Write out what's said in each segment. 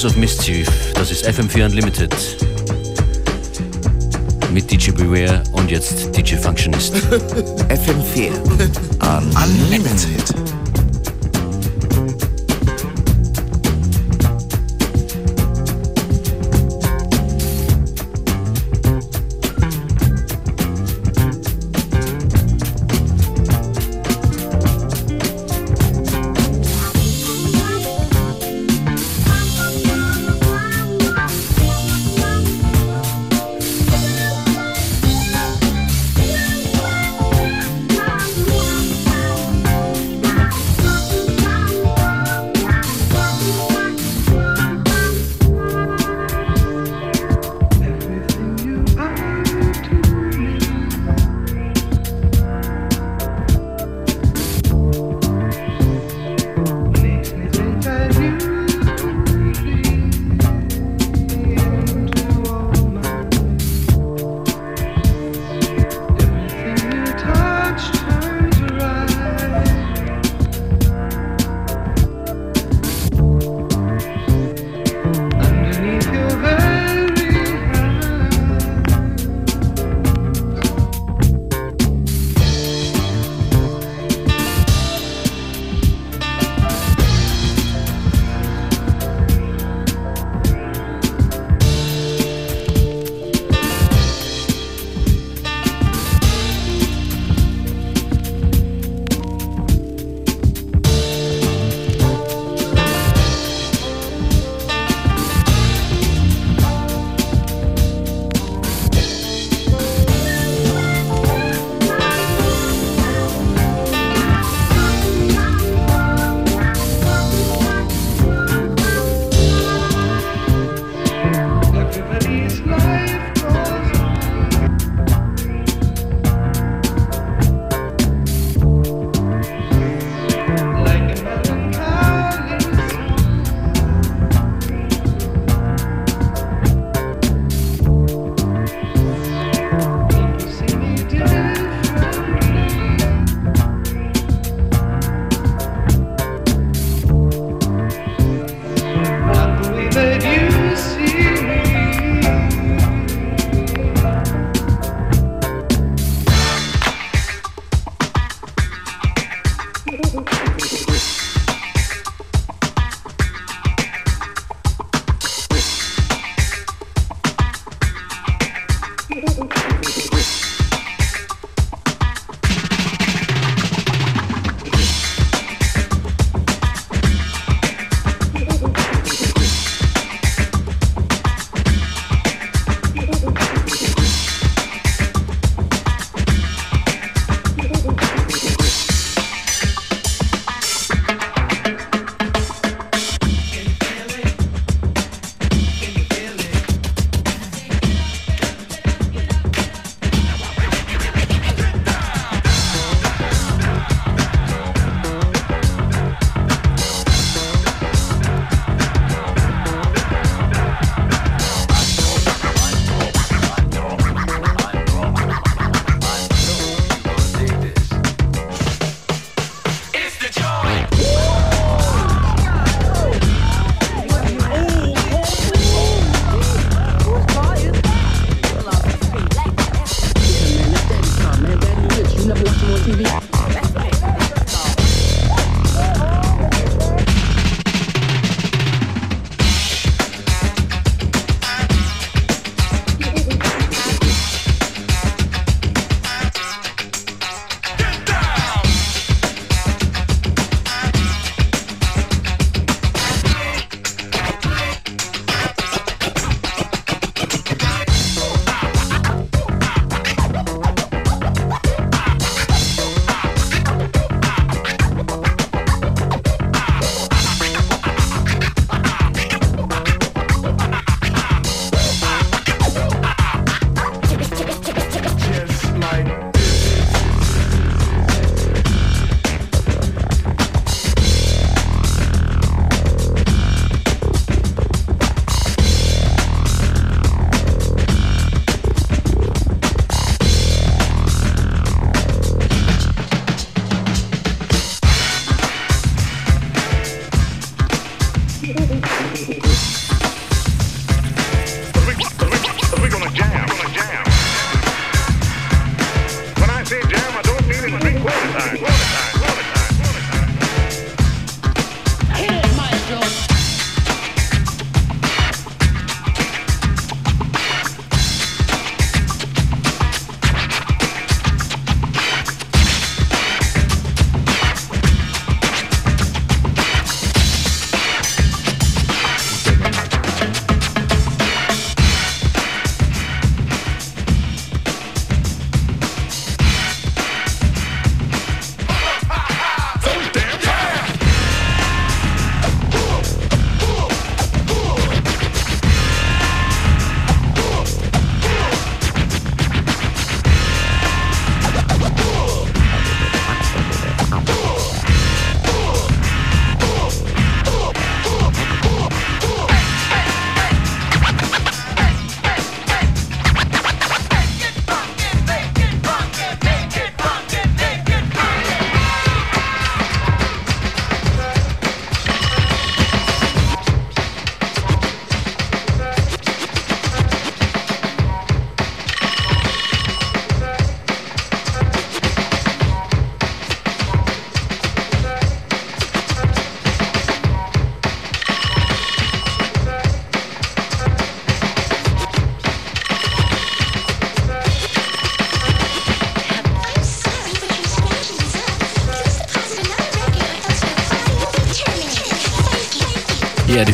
Souls of Mischief. Das ist FM4 Unlimited mit DJ Beware und jetzt DJ Functionist. FM4 Unlimited.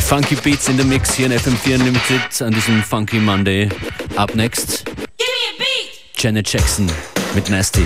Funky Beats in der Mix hier in FM4 Unlimited an diesem Funky Monday. Up next, Janet Jackson mit Nasty.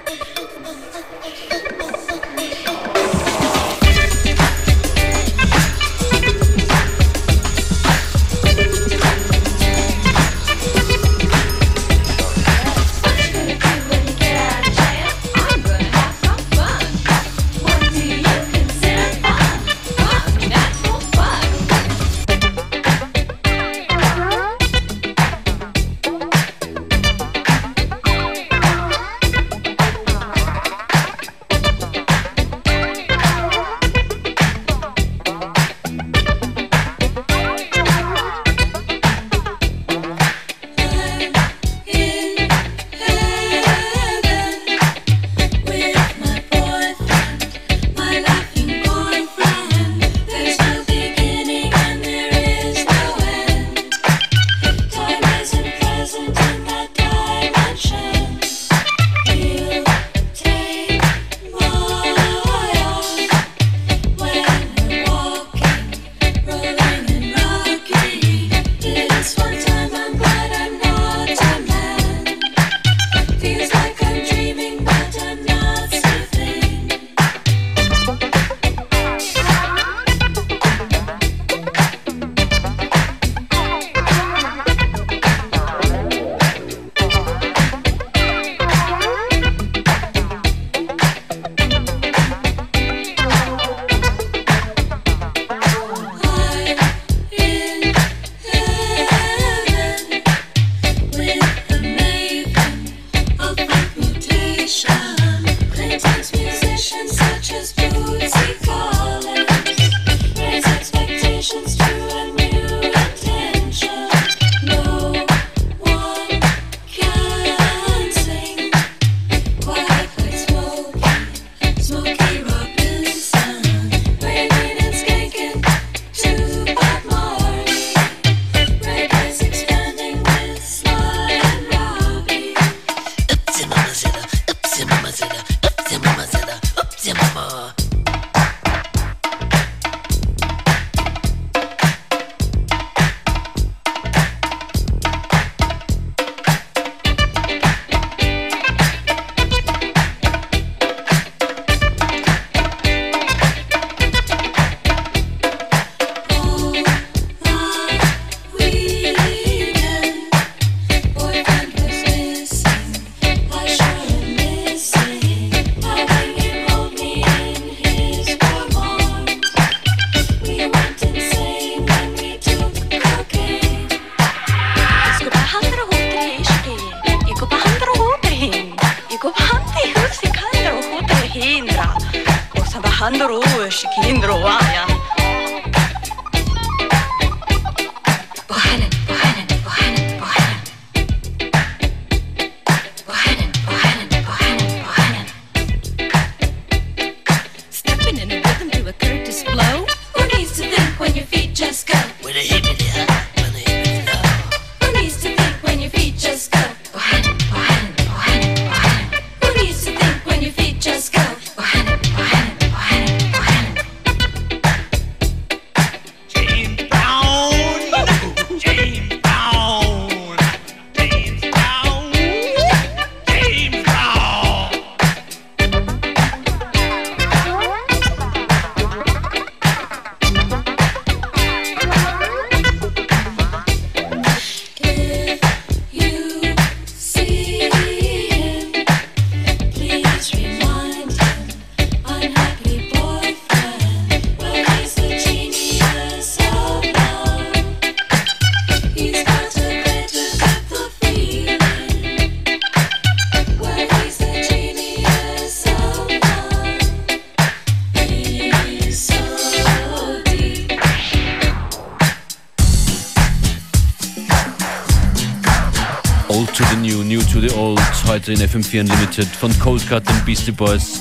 FM4 Unlimited von Cold Cut und Beastie Boys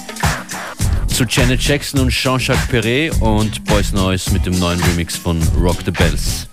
zu Janet Jackson und Jean-Jacques Perret und Boys Noise mit dem neuen Remix von Rock the Bells.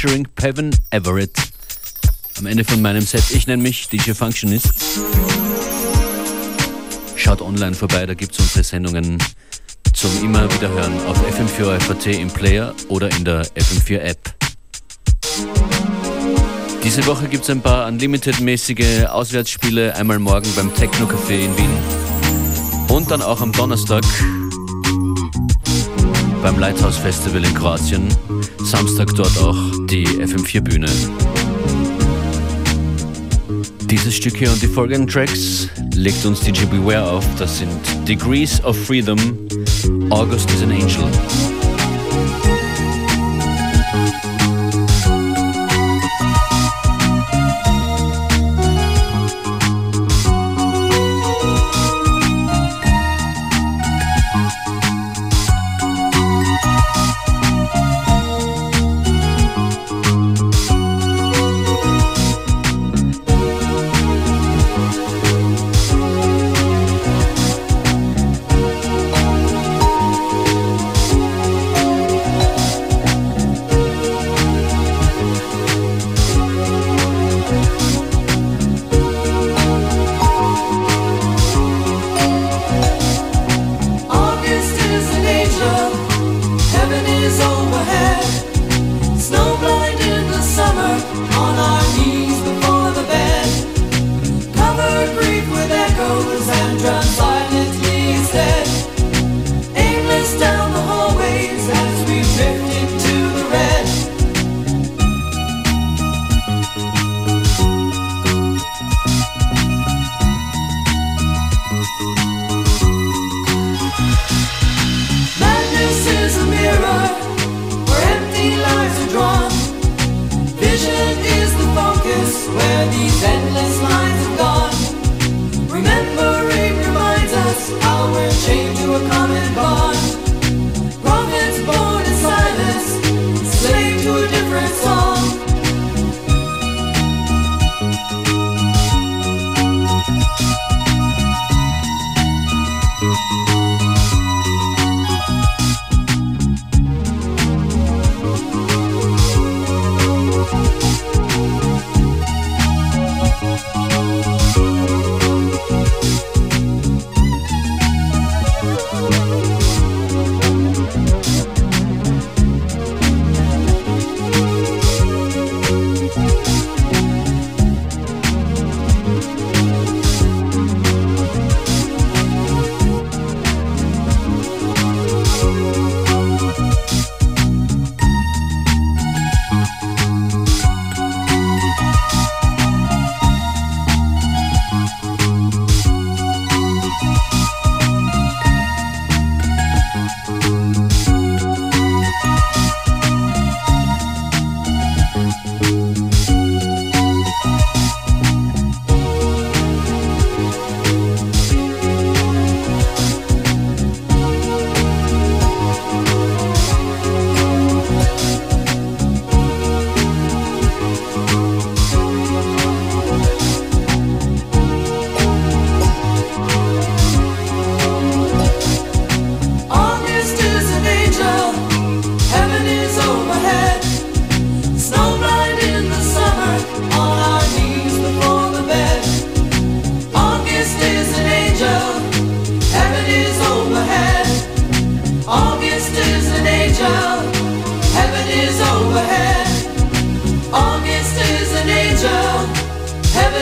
featuring Pevin Everett. Am Ende von meinem Set, ich nenne mich DJ Functionist. Schaut online vorbei, da gibt es unsere Sendungen zum immer wieder hören auf FM4FAT im Player oder in der FM4 App. Diese Woche gibt es ein paar Unlimited-mäßige Auswärtsspiele, einmal morgen beim Techno Café in Wien und dann auch am Donnerstag beim Lighthouse Festival in Kroatien. Samstag dort auch die FM4-Bühne. Dieses Stück hier und die folgenden Tracks legt uns DJ Beware auf. Das sind Degrees of Freedom, August is an Angel.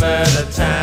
murder time.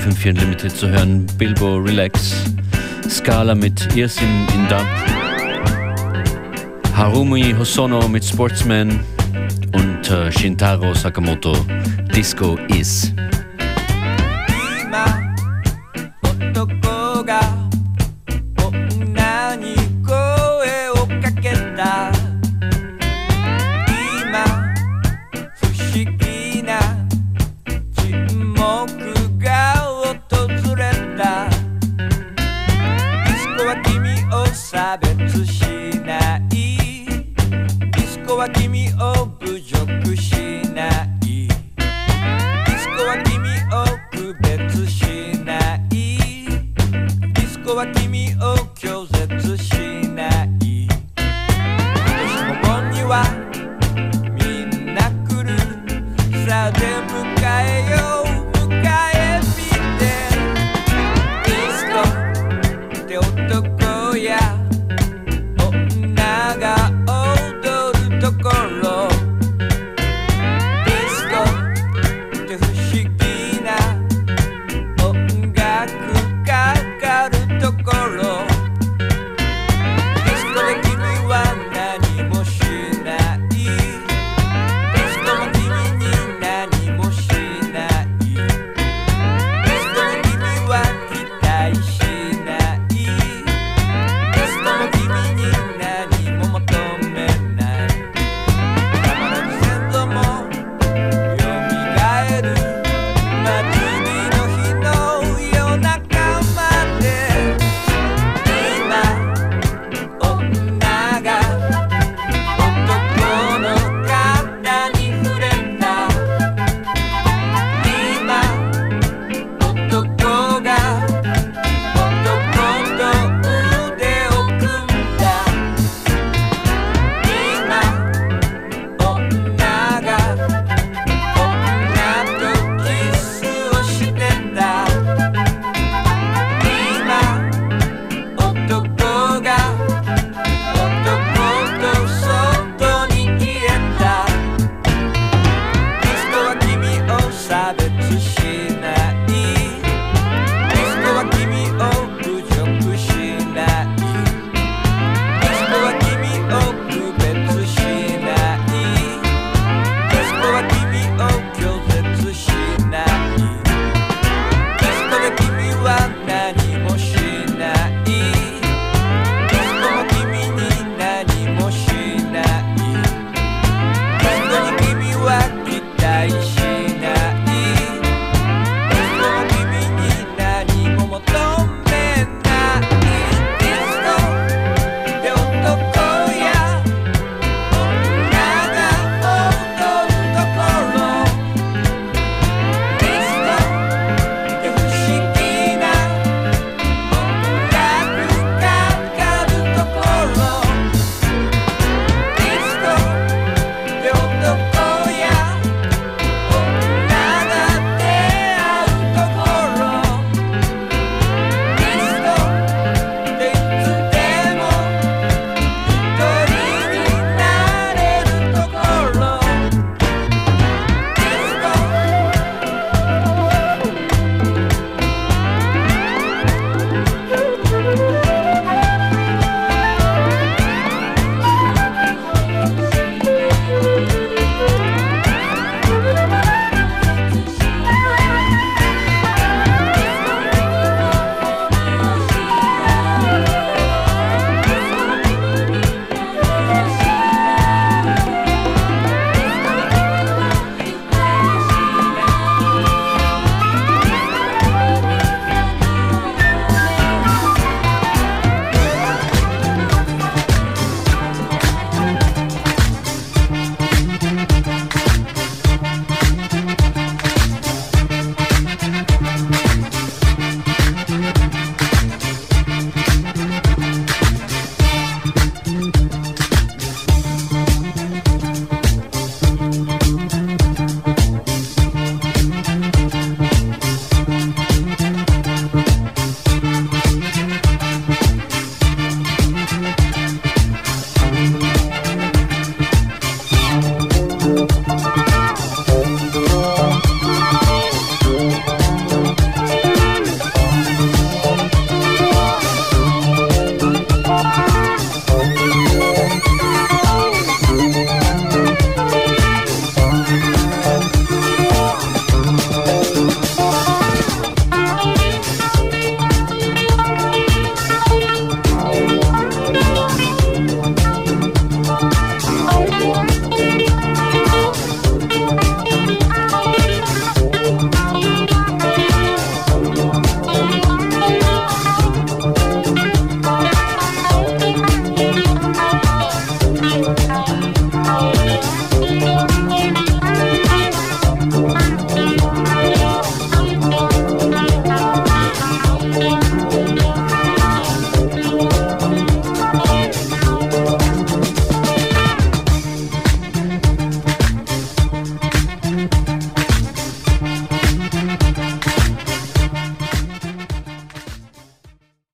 FM4 Unlimited zu hören. Bilbo Relax, Scala mit Irsin in Dub, Harumi Hosono mit Sportsman und äh, Shintaro Sakamoto Disco Is. Jacob aquí